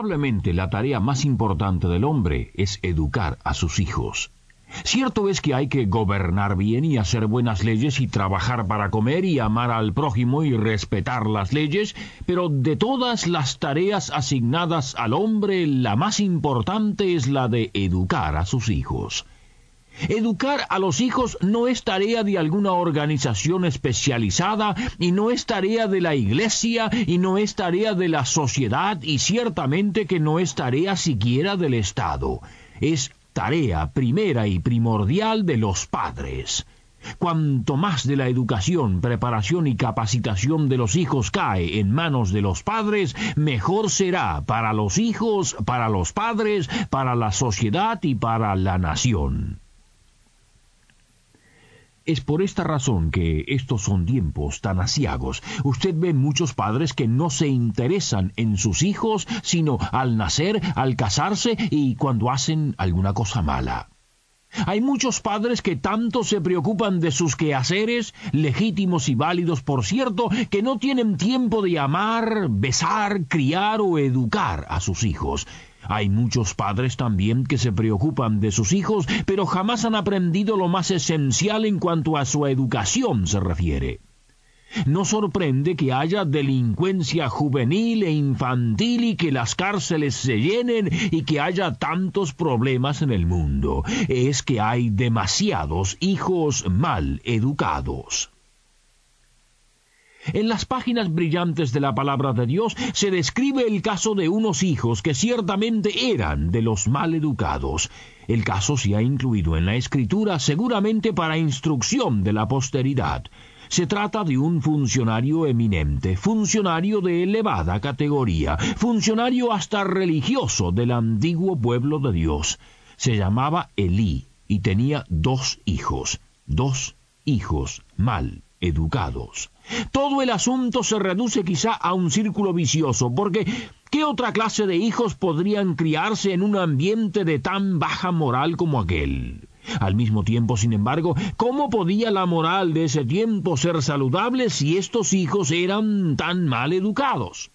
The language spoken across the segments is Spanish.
Probablemente la tarea más importante del hombre es educar a sus hijos. Cierto es que hay que gobernar bien y hacer buenas leyes y trabajar para comer y amar al prójimo y respetar las leyes, pero de todas las tareas asignadas al hombre, la más importante es la de educar a sus hijos. Educar a los hijos no es tarea de alguna organización especializada y no es tarea de la iglesia y no es tarea de la sociedad y ciertamente que no es tarea siquiera del Estado. Es tarea primera y primordial de los padres. Cuanto más de la educación, preparación y capacitación de los hijos cae en manos de los padres, mejor será para los hijos, para los padres, para la sociedad y para la nación. Es por esta razón que estos son tiempos tan asiagos. Usted ve muchos padres que no se interesan en sus hijos, sino al nacer, al casarse y cuando hacen alguna cosa mala. Hay muchos padres que tanto se preocupan de sus quehaceres, legítimos y válidos por cierto, que no tienen tiempo de amar, besar, criar o educar a sus hijos. Hay muchos padres también que se preocupan de sus hijos, pero jamás han aprendido lo más esencial en cuanto a su educación se refiere. No sorprende que haya delincuencia juvenil e infantil y que las cárceles se llenen y que haya tantos problemas en el mundo. Es que hay demasiados hijos mal educados. En las páginas brillantes de la palabra de Dios se describe el caso de unos hijos que ciertamente eran de los mal educados. El caso se ha incluido en la escritura seguramente para instrucción de la posteridad. Se trata de un funcionario eminente, funcionario de elevada categoría, funcionario hasta religioso del antiguo pueblo de Dios. Se llamaba Elí y tenía dos hijos, dos hijos mal educados. Todo el asunto se reduce quizá a un círculo vicioso, porque ¿qué otra clase de hijos podrían criarse en un ambiente de tan baja moral como aquel? Al mismo tiempo, sin embargo, ¿cómo podía la moral de ese tiempo ser saludable si estos hijos eran tan mal educados?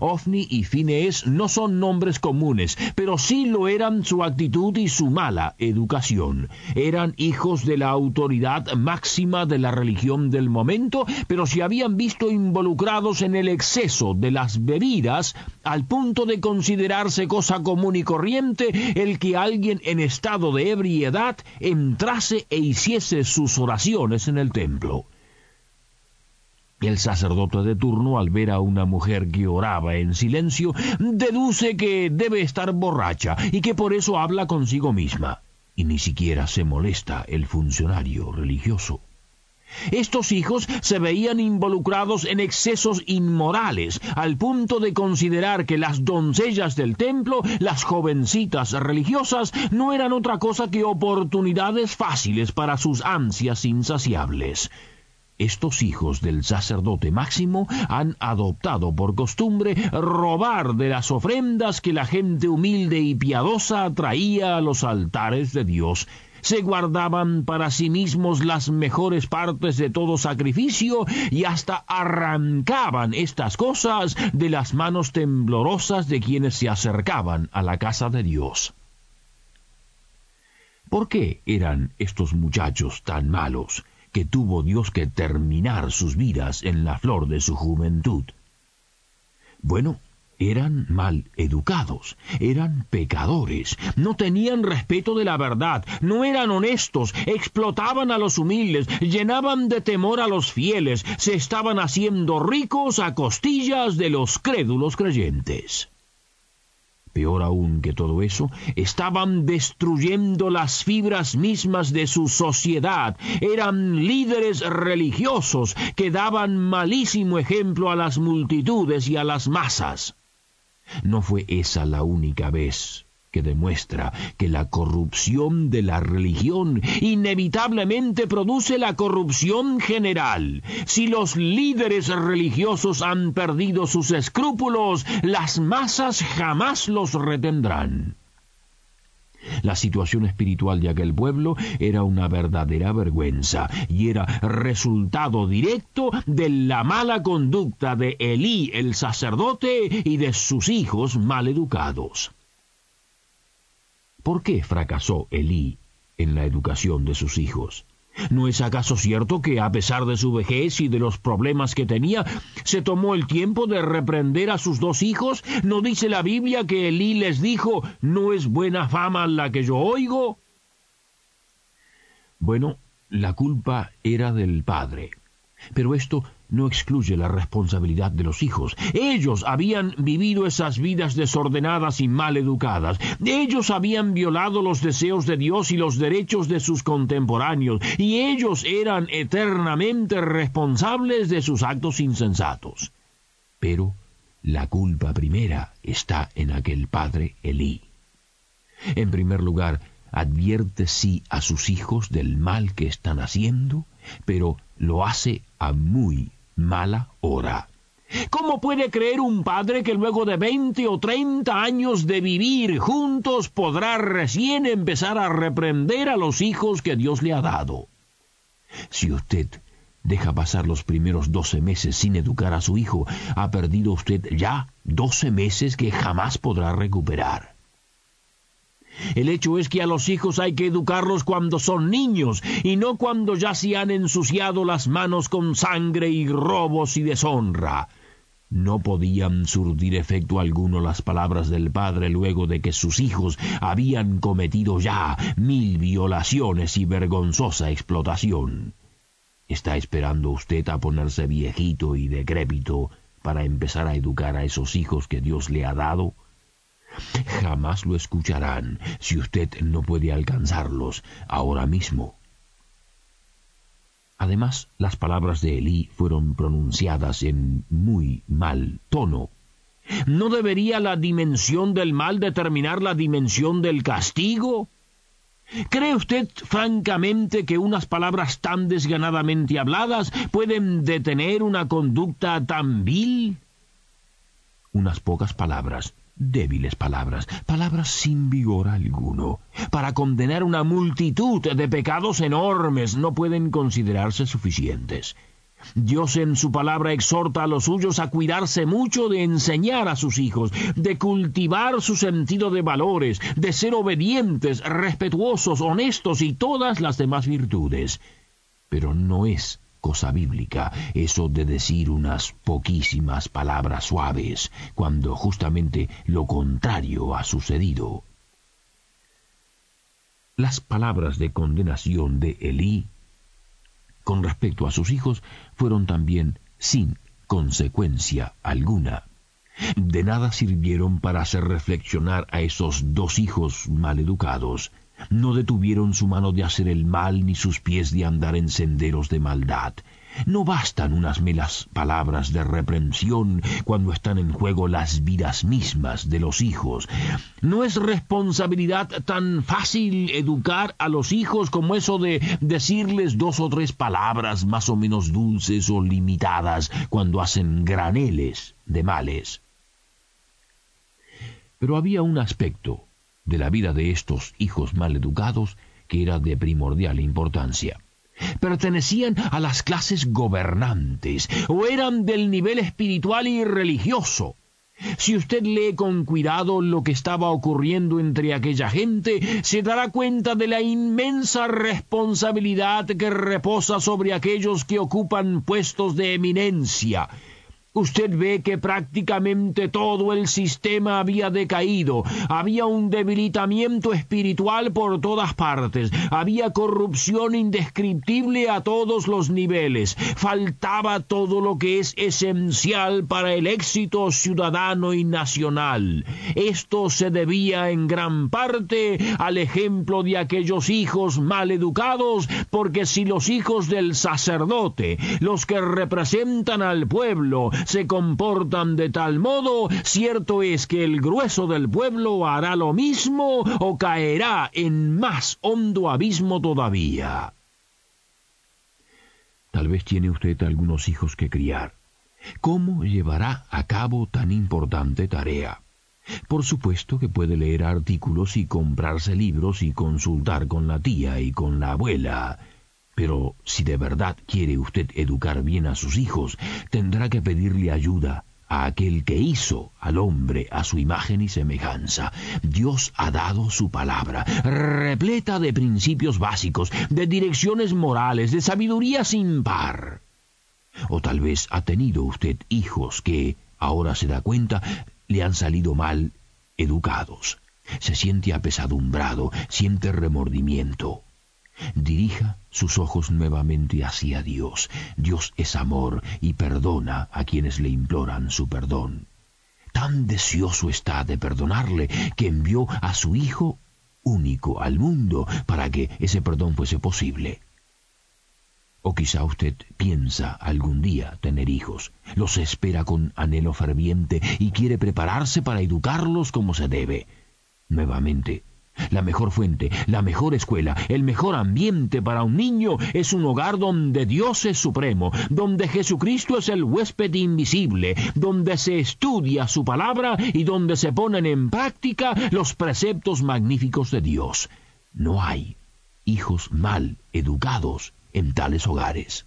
Ofni y Phineas no son nombres comunes, pero sí lo eran su actitud y su mala educación. Eran hijos de la autoridad máxima de la religión del momento, pero se habían visto involucrados en el exceso de las bebidas al punto de considerarse cosa común y corriente el que alguien en estado de ebriedad entrase e hiciese sus oraciones en el templo. El sacerdote de turno, al ver a una mujer que oraba en silencio, deduce que debe estar borracha y que por eso habla consigo misma. Y ni siquiera se molesta el funcionario religioso. Estos hijos se veían involucrados en excesos inmorales, al punto de considerar que las doncellas del templo, las jovencitas religiosas, no eran otra cosa que oportunidades fáciles para sus ansias insaciables. Estos hijos del sacerdote máximo han adoptado por costumbre robar de las ofrendas que la gente humilde y piadosa traía a los altares de Dios. Se guardaban para sí mismos las mejores partes de todo sacrificio y hasta arrancaban estas cosas de las manos temblorosas de quienes se acercaban a la casa de Dios. ¿Por qué eran estos muchachos tan malos? Que tuvo Dios que terminar sus vidas en la flor de su juventud. Bueno, eran mal educados, eran pecadores, no tenían respeto de la verdad, no eran honestos, explotaban a los humildes, llenaban de temor a los fieles, se estaban haciendo ricos a costillas de los crédulos creyentes peor aún que todo eso, estaban destruyendo las fibras mismas de su sociedad, eran líderes religiosos que daban malísimo ejemplo a las multitudes y a las masas. No fue esa la única vez que demuestra que la corrupción de la religión inevitablemente produce la corrupción general. Si los líderes religiosos han perdido sus escrúpulos, las masas jamás los retendrán. La situación espiritual de aquel pueblo era una verdadera vergüenza y era resultado directo de la mala conducta de Elí el sacerdote y de sus hijos mal educados. ¿Por qué fracasó Elí en la educación de sus hijos? ¿No es acaso cierto que, a pesar de su vejez y de los problemas que tenía, se tomó el tiempo de reprender a sus dos hijos? ¿No dice la Biblia que Elí les dijo, no es buena fama la que yo oigo? Bueno, la culpa era del padre. Pero esto no excluye la responsabilidad de los hijos. Ellos habían vivido esas vidas desordenadas y mal educadas. Ellos habían violado los deseos de Dios y los derechos de sus contemporáneos, y ellos eran eternamente responsables de sus actos insensatos. Pero la culpa primera está en aquel padre Elí. En primer lugar, advierte sí a sus hijos del mal que están haciendo, pero lo hace a muy mala hora. ¿Cómo puede creer un padre que luego de veinte o treinta años de vivir juntos podrá recién empezar a reprender a los hijos que Dios le ha dado? Si usted deja pasar los primeros doce meses sin educar a su hijo, ha perdido usted ya doce meses que jamás podrá recuperar. El hecho es que a los hijos hay que educarlos cuando son niños y no cuando ya se han ensuciado las manos con sangre y robos y deshonra. No podían surtir efecto alguno las palabras del padre luego de que sus hijos habían cometido ya mil violaciones y vergonzosa explotación. ¿Está esperando usted a ponerse viejito y decrépito para empezar a educar a esos hijos que Dios le ha dado? Jamás lo escucharán si usted no puede alcanzarlos ahora mismo. Además, las palabras de Elí fueron pronunciadas en muy mal tono. ¿No debería la dimensión del mal determinar la dimensión del castigo? ¿Cree usted francamente que unas palabras tan desganadamente habladas pueden detener una conducta tan vil? Unas pocas palabras débiles palabras, palabras sin vigor alguno. Para condenar una multitud de pecados enormes no pueden considerarse suficientes. Dios en su palabra exhorta a los suyos a cuidarse mucho de enseñar a sus hijos, de cultivar su sentido de valores, de ser obedientes, respetuosos, honestos y todas las demás virtudes. Pero no es cosa bíblica, eso de decir unas poquísimas palabras suaves, cuando justamente lo contrario ha sucedido. Las palabras de condenación de Elí con respecto a sus hijos fueron también sin consecuencia alguna. De nada sirvieron para hacer reflexionar a esos dos hijos mal educados, no detuvieron su mano de hacer el mal ni sus pies de andar en senderos de maldad. No bastan unas melas palabras de reprensión cuando están en juego las vidas mismas de los hijos. No es responsabilidad tan fácil educar a los hijos como eso de decirles dos o tres palabras más o menos dulces o limitadas cuando hacen graneles de males. Pero había un aspecto de la vida de estos hijos mal educados que era de primordial importancia. Pertenecían a las clases gobernantes o eran del nivel espiritual y religioso. Si usted lee con cuidado lo que estaba ocurriendo entre aquella gente, se dará cuenta de la inmensa responsabilidad que reposa sobre aquellos que ocupan puestos de eminencia, Usted ve que prácticamente todo el sistema había decaído, había un debilitamiento espiritual por todas partes, había corrupción indescriptible a todos los niveles, faltaba todo lo que es esencial para el éxito ciudadano y nacional. Esto se debía en gran parte al ejemplo de aquellos hijos mal educados, porque si los hijos del sacerdote, los que representan al pueblo, se comportan de tal modo, cierto es que el grueso del pueblo hará lo mismo o caerá en más hondo abismo todavía. Tal vez tiene usted algunos hijos que criar. ¿Cómo llevará a cabo tan importante tarea? Por supuesto que puede leer artículos y comprarse libros y consultar con la tía y con la abuela. Pero si de verdad quiere usted educar bien a sus hijos, tendrá que pedirle ayuda a aquel que hizo al hombre a su imagen y semejanza. Dios ha dado su palabra, repleta de principios básicos, de direcciones morales, de sabiduría sin par. O tal vez ha tenido usted hijos que, ahora se da cuenta, le han salido mal educados. Se siente apesadumbrado, siente remordimiento. Dirija sus ojos nuevamente hacia Dios. Dios es amor y perdona a quienes le imploran su perdón. Tan deseoso está de perdonarle que envió a su Hijo único al mundo para que ese perdón fuese posible. O quizá usted piensa algún día tener hijos, los espera con anhelo ferviente y quiere prepararse para educarlos como se debe. Nuevamente, la mejor fuente, la mejor escuela, el mejor ambiente para un niño es un hogar donde Dios es supremo, donde Jesucristo es el huésped invisible, donde se estudia su palabra y donde se ponen en práctica los preceptos magníficos de Dios. No hay hijos mal educados en tales hogares.